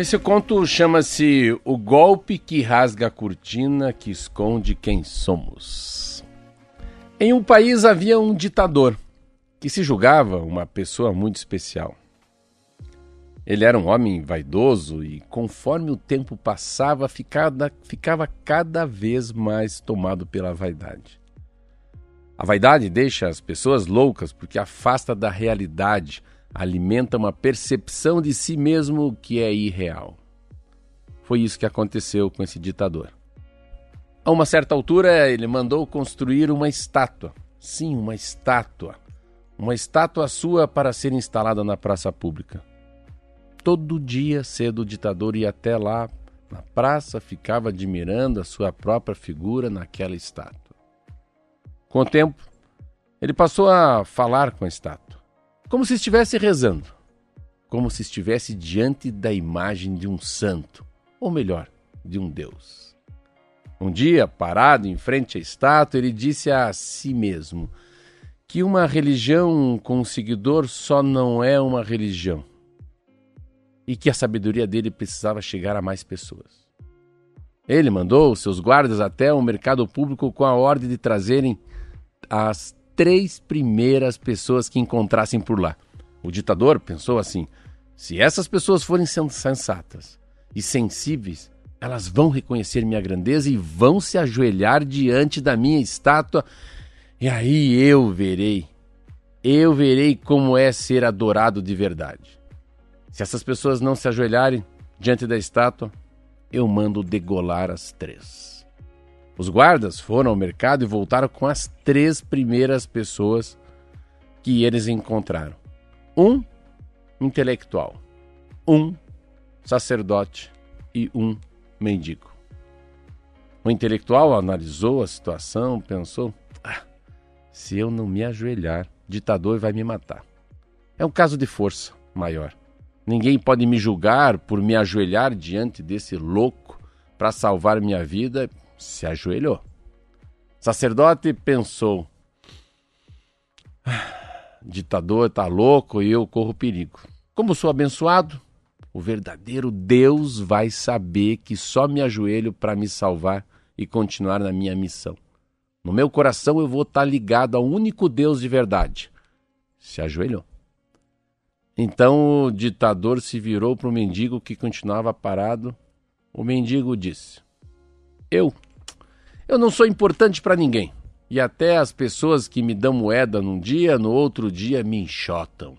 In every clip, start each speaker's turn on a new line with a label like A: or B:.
A: Esse conto chama-se O Golpe que Rasga a Cortina que Esconde Quem Somos. Em um país havia um ditador que se julgava uma pessoa muito especial. Ele era um homem vaidoso e, conforme o tempo passava, ficava, ficava cada vez mais tomado pela vaidade. A vaidade deixa as pessoas loucas porque afasta da realidade, alimenta uma percepção de si mesmo que é irreal. Foi isso que aconteceu com esse ditador. A uma certa altura, ele mandou construir uma estátua. Sim, uma estátua. Uma estátua sua para ser instalada na praça pública. Todo dia cedo o ditador ia até lá, na praça, ficava admirando a sua própria figura naquela estátua. Com o tempo, ele passou a falar com a estátua como se estivesse rezando, como se estivesse diante da imagem de um santo, ou melhor, de um Deus. Um dia, parado em frente à estátua, ele disse a si mesmo que uma religião com um seguidor só não é uma religião e que a sabedoria dele precisava chegar a mais pessoas. Ele mandou seus guardas até o mercado público com a ordem de trazerem as três primeiras pessoas que encontrassem por lá. O ditador pensou assim: se essas pessoas forem sensatas e sensíveis, elas vão reconhecer minha grandeza e vão se ajoelhar diante da minha estátua, e aí eu verei, eu verei como é ser adorado de verdade. Se essas pessoas não se ajoelharem diante da estátua, eu mando degolar as três. Os guardas foram ao mercado e voltaram com as três primeiras pessoas que eles encontraram: um intelectual, um sacerdote e um mendigo. O intelectual analisou a situação, pensou: ah, se eu não me ajoelhar, ditador vai me matar. É um caso de força maior. Ninguém pode me julgar por me ajoelhar diante desse louco para salvar minha vida se ajoelhou. Sacerdote pensou: ah, ditador está louco e eu corro perigo. Como sou abençoado, o verdadeiro Deus vai saber que só me ajoelho para me salvar e continuar na minha missão. No meu coração eu vou estar tá ligado ao único Deus de verdade. Se ajoelhou. Então o ditador se virou para o mendigo que continuava parado. O mendigo disse: Eu eu não sou importante para ninguém. E até as pessoas que me dão moeda num dia, no outro dia me enxotam.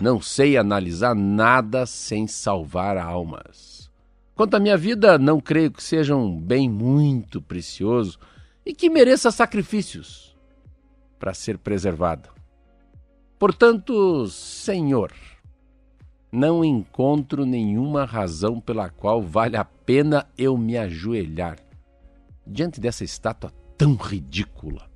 A: Não sei analisar nada sem salvar almas. Quanto à minha vida, não creio que seja um bem muito precioso e que mereça sacrifícios para ser preservada. Portanto, Senhor, não encontro nenhuma razão pela qual vale a pena eu me ajoelhar diante dessa estátua tão ridícula.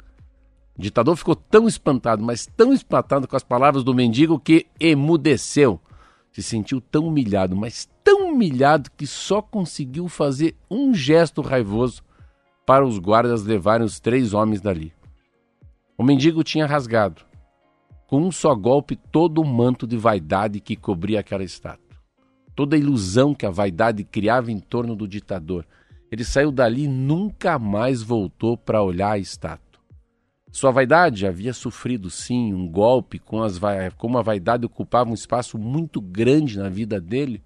A: O ditador ficou tão espantado, mas tão espantado com as palavras do mendigo que emudeceu. Se sentiu tão humilhado, mas tão humilhado que só conseguiu fazer um gesto raivoso para os guardas levarem os três homens dali. O mendigo tinha rasgado, com um só golpe, todo o manto de vaidade que cobria aquela estátua. Toda a ilusão que a vaidade criava em torno do ditador ele saiu dali e nunca mais voltou para olhar a estátua. Sua vaidade havia sofrido, sim, um golpe, com as como a vaidade ocupava um espaço muito grande na vida dele,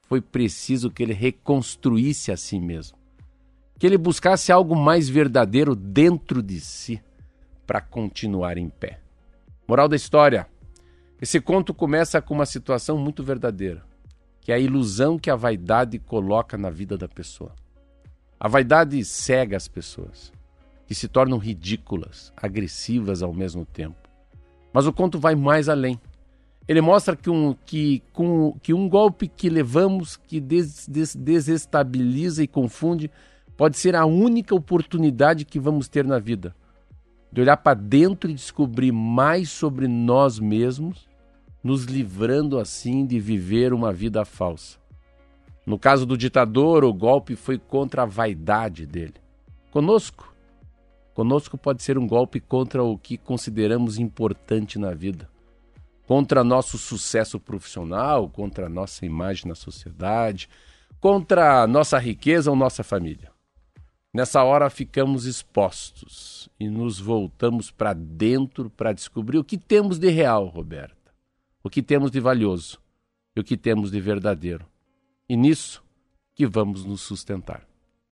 A: foi preciso que ele reconstruísse a si mesmo. Que ele buscasse algo mais verdadeiro dentro de si para continuar em pé. Moral da história: esse conto começa com uma situação muito verdadeira, que é a ilusão que a vaidade coloca na vida da pessoa. A vaidade cega as pessoas, que se tornam ridículas, agressivas ao mesmo tempo. Mas o conto vai mais além. Ele mostra que um, que, com, que um golpe que levamos, que des, des, desestabiliza e confunde, pode ser a única oportunidade que vamos ter na vida de olhar para dentro e descobrir mais sobre nós mesmos, nos livrando assim de viver uma vida falsa. No caso do ditador, o golpe foi contra a vaidade dele. Conosco, conosco pode ser um golpe contra o que consideramos importante na vida, contra nosso sucesso profissional, contra nossa imagem na sociedade, contra nossa riqueza ou nossa família. Nessa hora ficamos expostos e nos voltamos para dentro para descobrir o que temos de real, Roberta, o que temos de valioso e o que temos de verdadeiro. E nisso que vamos nos sustentar.